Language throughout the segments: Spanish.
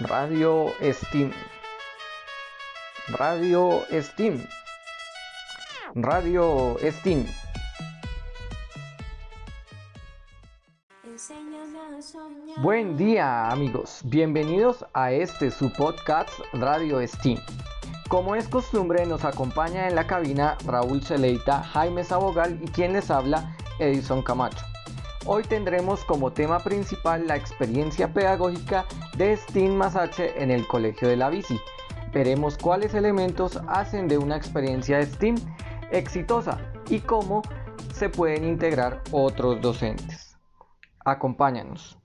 Radio Steam. Radio Steam. Radio Steam. Buen día amigos, bienvenidos a este su podcast Radio Steam. Como es costumbre nos acompaña en la cabina Raúl Celeita, Jaime Sabogal y quien les habla Edison Camacho. Hoy tendremos como tema principal la experiencia pedagógica de Steam Masache en el Colegio de la Bici. Veremos cuáles elementos hacen de una experiencia STEAM exitosa y cómo se pueden integrar otros docentes. Acompáñanos.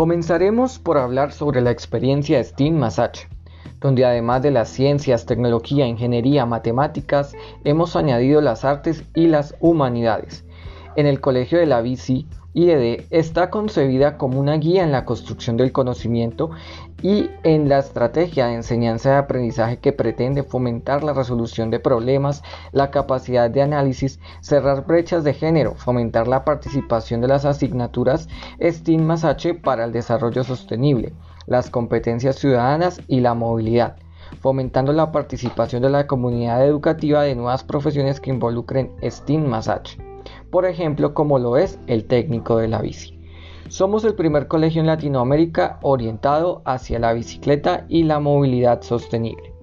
Comenzaremos por hablar sobre la experiencia STEAM Massage, donde además de las ciencias, tecnología, ingeniería, matemáticas, hemos añadido las artes y las humanidades. En el Colegio de la Bici, IED está concebida como una guía en la construcción del conocimiento y en la estrategia de enseñanza y aprendizaje que pretende fomentar la resolución de problemas, la capacidad de análisis, cerrar brechas de género, fomentar la participación de las asignaturas STEAM para el desarrollo sostenible, las competencias ciudadanas y la movilidad fomentando la participación de la comunidad educativa de nuevas profesiones que involucren STEAM por ejemplo como lo es el técnico de la bici. Somos el primer colegio en Latinoamérica orientado hacia la bicicleta y la movilidad sostenible.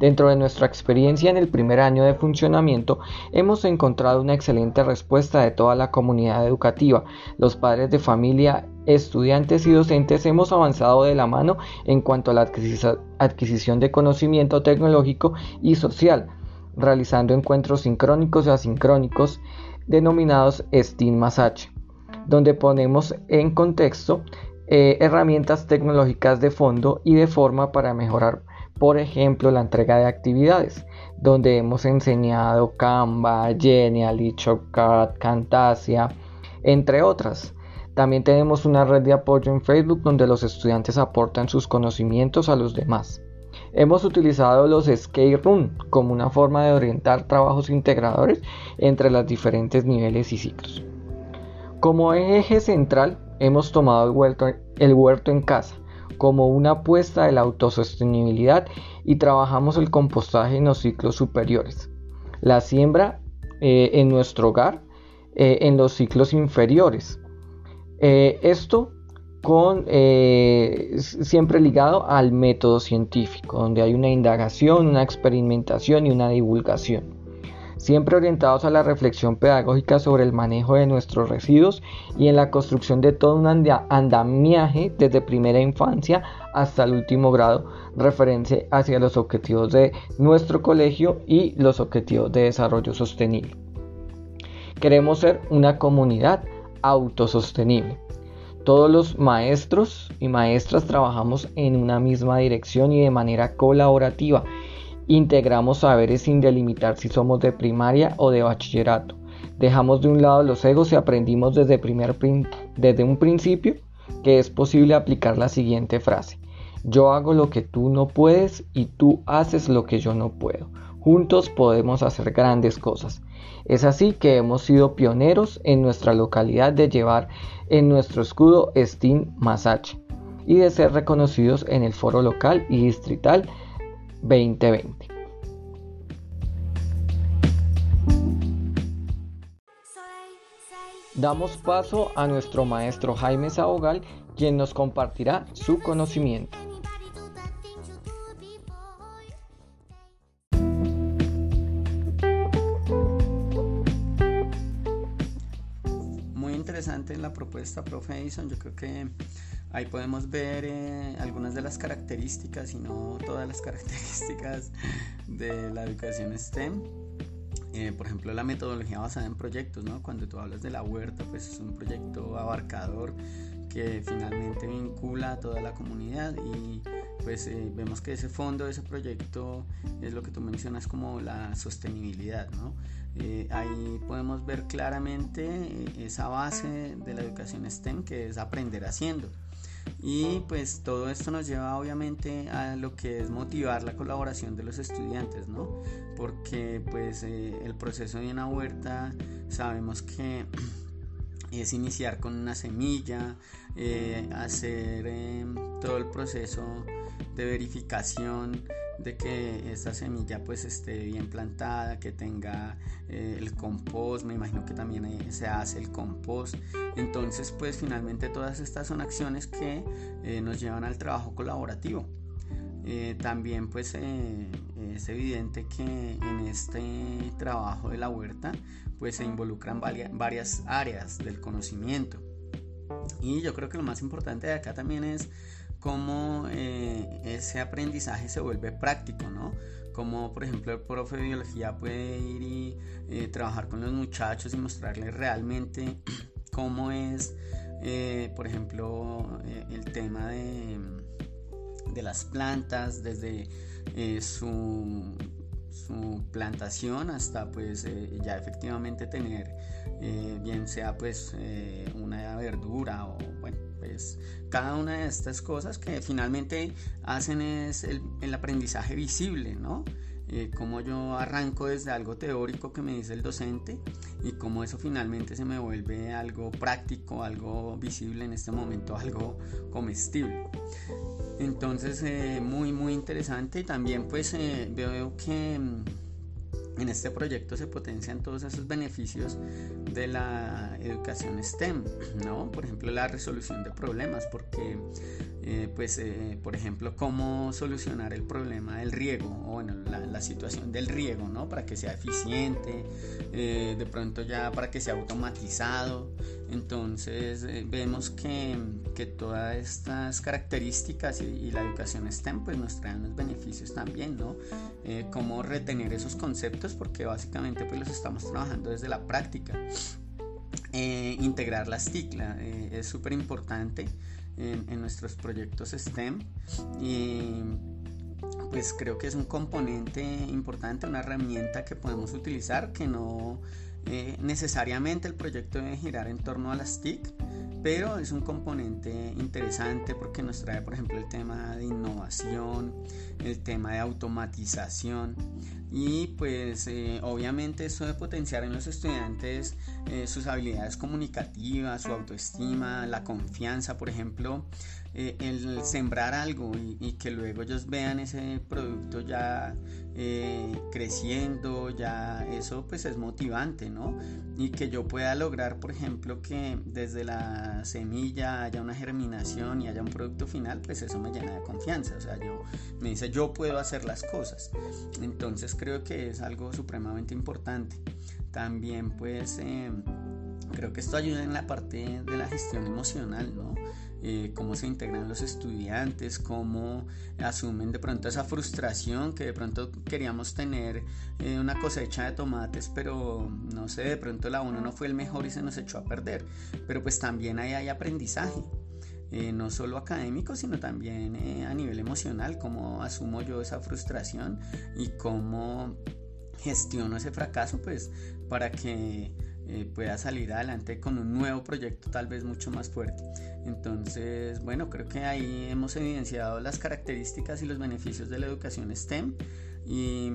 Dentro de nuestra experiencia en el primer año de funcionamiento, hemos encontrado una excelente respuesta de toda la comunidad educativa. Los padres de familia, estudiantes y docentes hemos avanzado de la mano en cuanto a la adquisición de conocimiento tecnológico y social, realizando encuentros sincrónicos y asincrónicos denominados STEAM Massage donde ponemos en contexto eh, herramientas tecnológicas de fondo y de forma para mejorar, por ejemplo, la entrega de actividades, donde hemos enseñado Canva, Genial, Shortcut, Camtasia, entre otras. También tenemos una red de apoyo en Facebook donde los estudiantes aportan sus conocimientos a los demás. Hemos utilizado los Skate Room como una forma de orientar trabajos integradores entre los diferentes niveles y ciclos. Como eje central hemos tomado el huerto, en casa como una apuesta de la autosostenibilidad y trabajamos el compostaje en los ciclos superiores. La siembra eh, en nuestro hogar eh, en los ciclos inferiores. Eh, esto con siempre ligado al método científico, donde hay una indagación, una experimentación y una divulgación siempre orientados a la reflexión pedagógica sobre el manejo de nuestros residuos y en la construcción de todo un andamiaje desde primera infancia hasta el último grado, referencia hacia los objetivos de nuestro colegio y los objetivos de desarrollo sostenible. Queremos ser una comunidad autosostenible. Todos los maestros y maestras trabajamos en una misma dirección y de manera colaborativa Integramos saberes sin delimitar si somos de primaria o de bachillerato. Dejamos de un lado los egos y aprendimos desde, primer desde un principio que es posible aplicar la siguiente frase. Yo hago lo que tú no puedes y tú haces lo que yo no puedo. Juntos podemos hacer grandes cosas. Es así que hemos sido pioneros en nuestra localidad de llevar en nuestro escudo Steam Masache y de ser reconocidos en el foro local y distrital 2020. Damos paso a nuestro maestro Jaime Saogal, quien nos compartirá su conocimiento. Interesante la propuesta, profe Edison. Yo creo que Ahí podemos ver eh, algunas de las características y no todas las características de la educación STEM. Eh, por ejemplo, la metodología basada en proyectos, ¿no? Cuando tú hablas de la huerta, pues es un proyecto abarcador que finalmente vincula a toda la comunidad y pues eh, vemos que ese fondo ese proyecto es lo que tú mencionas como la sostenibilidad, ¿no? Eh, ahí podemos ver claramente esa base de la educación STEM que es aprender haciendo. Y pues todo esto nos lleva obviamente a lo que es motivar la colaboración de los estudiantes, ¿no? Porque pues el proceso de una huerta sabemos que es iniciar con una semilla, eh, hacer todo el proceso de verificación de que esta semilla pues esté bien plantada, que tenga eh, el compost, me imagino que también eh, se hace el compost. Entonces pues finalmente todas estas son acciones que nos llevan al trabajo colaborativo. también pues es evidente que en este trabajo de la huerta pues se involucran varias áreas del conocimiento. Y yo creo que lo más importante de acá también es cómo eh, ese aprendizaje se vuelve práctico, ¿no? Como por ejemplo el profe de biología puede ir y eh, trabajar con los muchachos y mostrarles realmente cómo es, eh, por ejemplo, el tema de, de, las plantas, desde su plantación hasta pues ya efectivamente tener bien sea pues una verdura o bueno pues cada una de estas cosas que finalmente hacen es el, aprendizaje visible no cómo yo arranco desde algo teórico que me dice el docente y cómo eso finalmente se me vuelve algo práctico, algo visible en este momento, algo comestible. Entonces, eh, muy, muy interesante y también pues eh, veo que mm, en este proyecto se potencian todos esos beneficios de la educación STEM, ¿no? Por ejemplo, la resolución de problemas, porque eh, pues eh, por ejemplo cómo solucionar el problema del riego o bueno la, situación del riego no para que sea eficiente eh, de pronto ya para que sea automatizado. Entonces vemos que, que, todas estas características y, la educación STEM pues nos traen los beneficios también no cómo retener esos conceptos porque básicamente pues los estamos trabajando desde la práctica. Integrar las TIC es súper importante en, nuestros proyectos STEM y pues creo que es un componente importante, una herramienta que podemos utilizar que no eh, necesariamente el proyecto debe girar en torno a las TIC, pero es un componente interesante porque nos trae, por ejemplo, el tema de innovación, el tema de automatización y pues eh, obviamente eso de potenciar en los estudiantes eh, sus habilidades comunicativas, su autoestima, la confianza, por ejemplo, eh, el sembrar algo y, que luego ellos vean ese producto ya eh, creciendo, ya eso pues es motivante, ¿no? Y que yo pueda lograr, por ejemplo, que desde la semilla haya una germinación y haya un producto final, pues eso me llena de confianza, o sea, yo me dice yo puedo hacer las cosas. Entonces creo que es algo supremamente importante. También pues em, creo que esto ayuda en la parte de la gestión emocional, ¿no? Eh, cómo se integran los estudiantes, cómo asumen de pronto esa frustración que de pronto queríamos tener eh, una cosecha de tomates, pero no sé, de pronto la uno no fue el mejor y se nos echó a perder. Pero pues también ahí hay aprendizaje. Eh, no solo académico, sino también a nivel emocional, cómo asumo yo esa frustración y cómo gestiono ese fracaso, pues para que eh, pueda salir adelante con un nuevo proyecto tal vez mucho más fuerte. Entonces, bueno, creo que ahí hemos evidenciado las características y los beneficios de la educación STEM y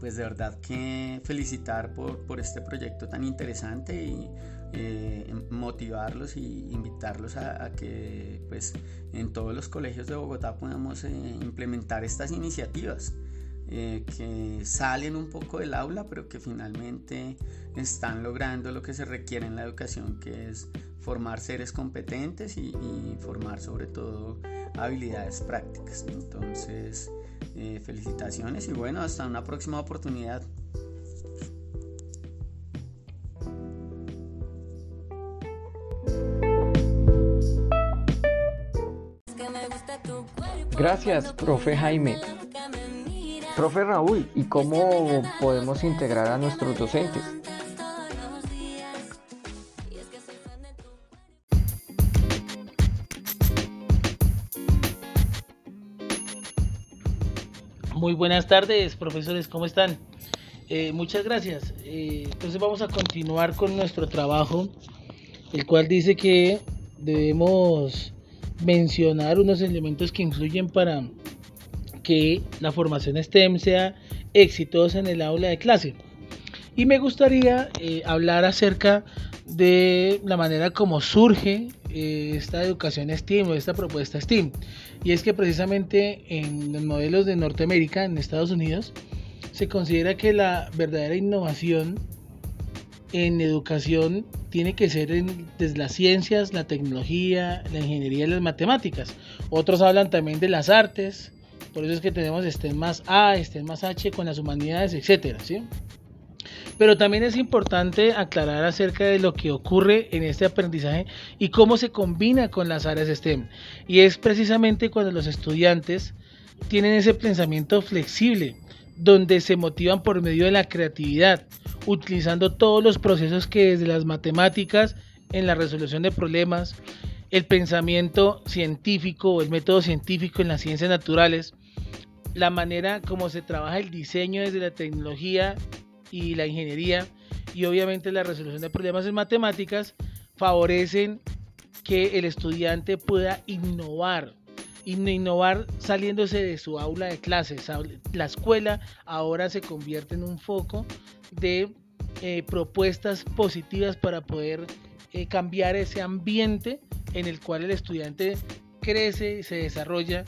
pues de verdad que felicitar por, por este proyecto tan interesante y eh, motivarlos y invitarlos a, que pues en todos los colegios de Bogotá podamos eh, implementar estas iniciativas. Eh, que salen un poco del aula, pero que finalmente están logrando lo que se requiere en la educación, que es formar seres competentes y, formar sobre todo habilidades prácticas. Entonces, eh, felicitaciones y bueno, hasta una próxima oportunidad. Gracias, profe Jaime. Profe Raúl, ¿y cómo podemos integrar a nuestros docentes? Muy buenas tardes, profesores, ¿cómo están? Eh, muchas gracias. Eh, entonces vamos a continuar con nuestro trabajo, el cual dice que debemos mencionar unos elementos que influyen para que la formación STEM sea exitosa en el aula de clase. Y me gustaría eh, hablar acerca de la manera como surge esta educación STEAM o esta propuesta STEAM. Y es que precisamente en los modelos de Norteamérica, en Estados Unidos, se considera que la verdadera innovación en educación tiene que ser desde las ciencias, la tecnología, la ingeniería y las matemáticas. Otros hablan también de las artes, por eso es que tenemos STEM más A, STEM más H con las humanidades, etc. ¿sí? Pero también es importante aclarar acerca de lo que ocurre en este aprendizaje y cómo se combina con las áreas STEM. Y es precisamente cuando los estudiantes tienen ese pensamiento flexible, donde se motivan por medio de la creatividad, utilizando todos los procesos que desde las matemáticas en la resolución de problemas, el pensamiento científico o el método científico en las ciencias naturales, la manera como se trabaja el diseño desde la tecnología y la ingeniería y obviamente la resolución de problemas en matemáticas favorecen que el estudiante pueda innovar innovar saliéndose de su aula de clases. La escuela ahora se convierte en un foco de eh, propuestas positivas para poder eh, cambiar ese ambiente en el cual el estudiante crece y se desarrolla,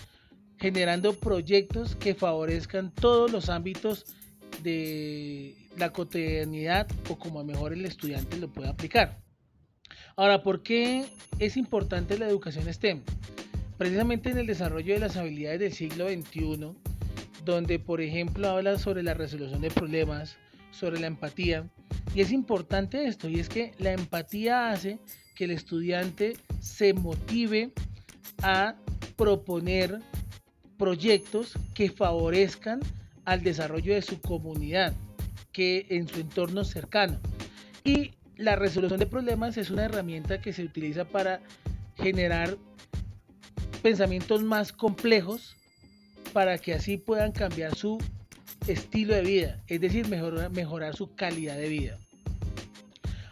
generando proyectos que favorezcan todos los ámbitos de la cotidianidad o como mejor el estudiante lo puede aplicar. Ahora, ¿por qué es importante la educación STEM? Precisamente en el desarrollo de las habilidades del siglo XXI, donde por ejemplo habla sobre la resolución de problemas, sobre la empatía, y es importante esto, y es que la empatía hace que el estudiante se motive a proponer proyectos que favorezcan al desarrollo de su comunidad, que en su entorno cercano. Y la resolución de problemas es una herramienta que se utiliza para generar pensamientos más complejos para que así puedan cambiar su estilo de vida, es decir, mejorar, su calidad de vida.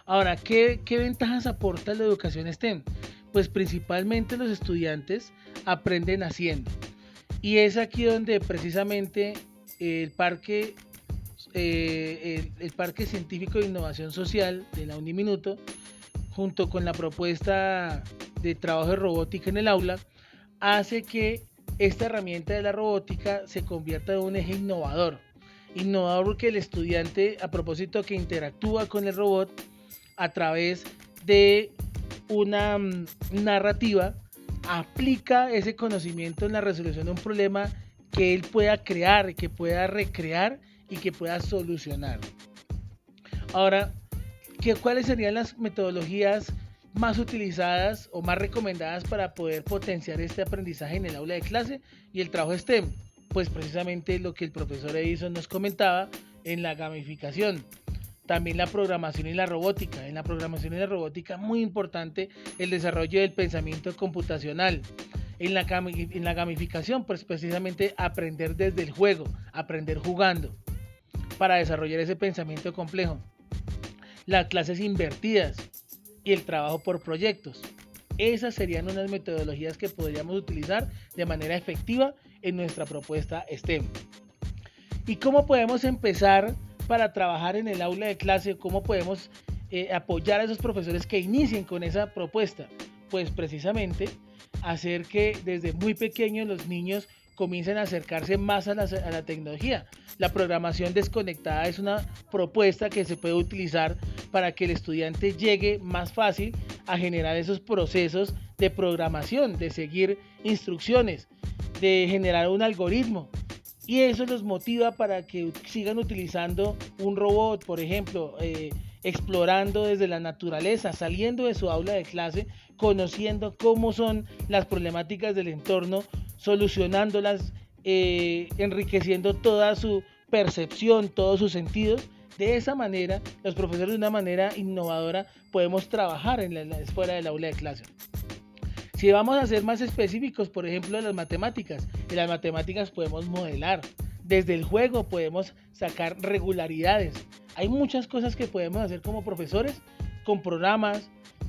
Ahora, ¿qué, ¿qué ventajas aporta la educación STEM? Pues principalmente los estudiantes aprenden haciendo. Y es aquí donde precisamente el parque, eh, el, parque Científico de Innovación Social de la Uniminuto, junto con la propuesta de trabajo de robótica en el aula, hace que esta herramienta de la robótica se convierta en un eje innovador. Innovador porque el estudiante, a propósito que interactúa con el robot a través de una mm, narrativa, aplica ese conocimiento en la resolución de un problema que él pueda crear, que pueda recrear y que pueda solucionar. Ahora, ¿qué, ¿cuáles serían las metodologías más utilizadas o más recomendadas para poder potenciar este aprendizaje en el aula de clase y el trabajo STEM? Pues precisamente lo que el profesor Edison nos comentaba en la gamificación. También la programación y la robótica. En la programación y la robótica muy importante el desarrollo del pensamiento computacional en la, en la gamificación, pues precisamente aprender desde el juego, aprender jugando, para desarrollar ese pensamiento complejo. Las clases invertidas y el trabajo por proyectos. Esas serían unas metodologías que podríamos utilizar de manera efectiva en nuestra propuesta STEM. ¿Y cómo podemos empezar para trabajar en el aula de clase? ¿Cómo podemos eh, apoyar a esos profesores que inicien con esa propuesta? Pues precisamente hacer que desde muy pequeños los niños comiencen a acercarse más a la, tecnología. La programación desconectada es una propuesta que se puede utilizar para que el estudiante llegue más fácil a generar esos procesos de programación, de seguir instrucciones, de generar un algoritmo. Y eso los motiva para que sigan utilizando un robot, por ejemplo, eh, explorando desde la naturaleza, saliendo de su aula de clase, conociendo cómo son las problemáticas del entorno, solucionándolas, eh, enriqueciendo toda su percepción, todos sus sentidos. De esa manera, los profesores de una manera innovadora podemos trabajar en la, fuera del aula de clase. Si vamos a ser más específicos, por ejemplo, en las matemáticas, en las matemáticas podemos modelar, Desde el juego podemos sacar regularidades. Hay muchas cosas que podemos hacer como profesores con programas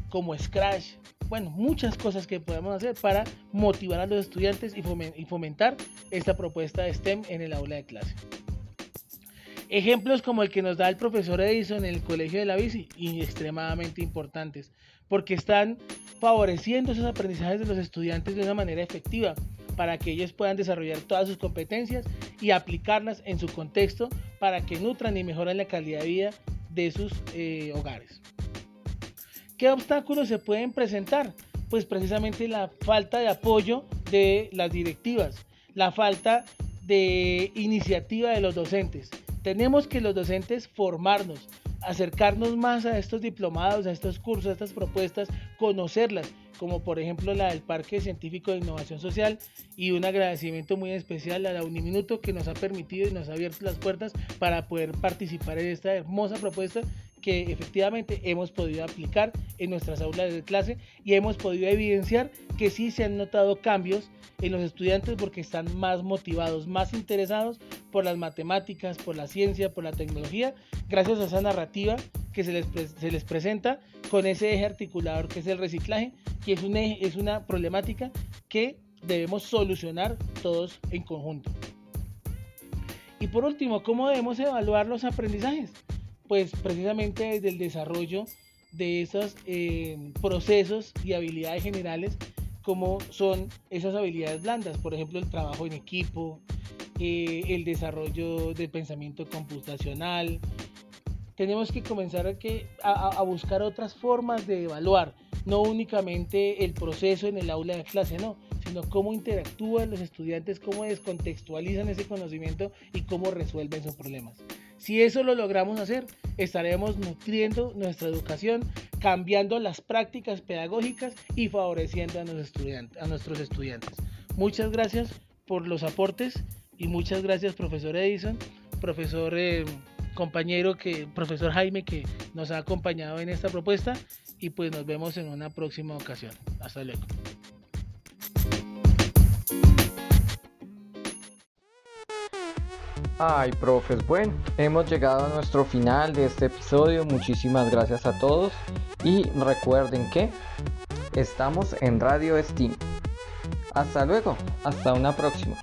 como Scratch. Bueno, muchas cosas que podemos hacer para motivar a los estudiantes y fomentar esta propuesta de STEM en el aula de clase. Ejemplos como el que nos da el profesor Edison en el Colegio de la Bici, y extremadamente importantes, porque están favoreciendo esos aprendizajes de los estudiantes de una manera efectiva para que ellos puedan desarrollar todas sus competencias y aplicarlas en su contexto para que nutran y mejoren la calidad de vida de sus eh, hogares. ¿Qué obstáculos se pueden presentar? Pues precisamente la falta de apoyo de las directivas, la falta de iniciativa de los docentes, tenemos que los docentes formarnos, acercarnos más a estos diplomados, a estos cursos, a estas propuestas, conocerlas, como por ejemplo la del Parque Científico de Innovación Social y un agradecimiento muy especial a la Uniminuto que nos ha permitido y nos ha abierto las puertas para poder participar en esta hermosa propuesta que efectivamente hemos podido aplicar en nuestras aulas de clase y hemos podido evidenciar que sí se han notado cambios en los estudiantes porque están más motivados, más interesados por las matemáticas, por la ciencia, por la tecnología, gracias a esa narrativa que se les, se les presenta con ese eje articulador que es el reciclaje, que es, un es una problemática que debemos solucionar todos en conjunto. Y por último, ¿cómo debemos evaluar los aprendizajes? Pues precisamente desde el desarrollo de esos eh, procesos y habilidades generales como son esas habilidades blandas, por ejemplo el trabajo en equipo, eh, el desarrollo del pensamiento computacional. Tenemos que comenzar a, que, a, buscar otras formas de evaluar, no únicamente el proceso en el aula de clase, no, sino cómo interactúan los estudiantes, cómo descontextualizan ese conocimiento y cómo resuelven sus problemas. Si eso lo logramos hacer, estaremos nutriendo nuestra educación, cambiando las prácticas pedagógicas y favoreciendo a, nuestros estudiantes. Muchas gracias por los aportes y muchas gracias profesor Edison, profesor eh, compañero que profesor Jaime que nos ha acompañado en esta propuesta y pues nos vemos en una próxima ocasión. Hasta luego. Ay, profes, bueno, hemos llegado a nuestro final de este episodio. Muchísimas gracias a todos. Y recuerden que estamos en Radio Steam. Hasta luego, hasta una próxima.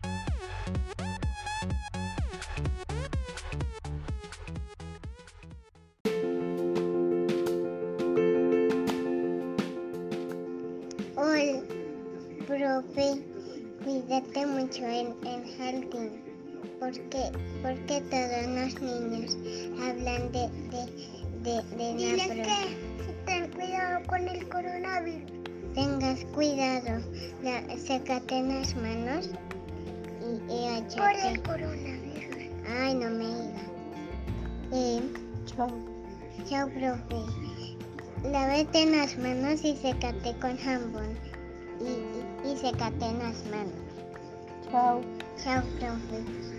¿Por qué, porque todos los niños hablan de, de, de, Dile que ten cuidado con el coronavirus. Tengas cuidado, la, secate las manos y, y Por el coronavirus. Ay, no me digas. Eh, chao. Chao, profe. Lávate las manos y secate con jambón. Y, y, y secate las manos. Chao. Chao, profe.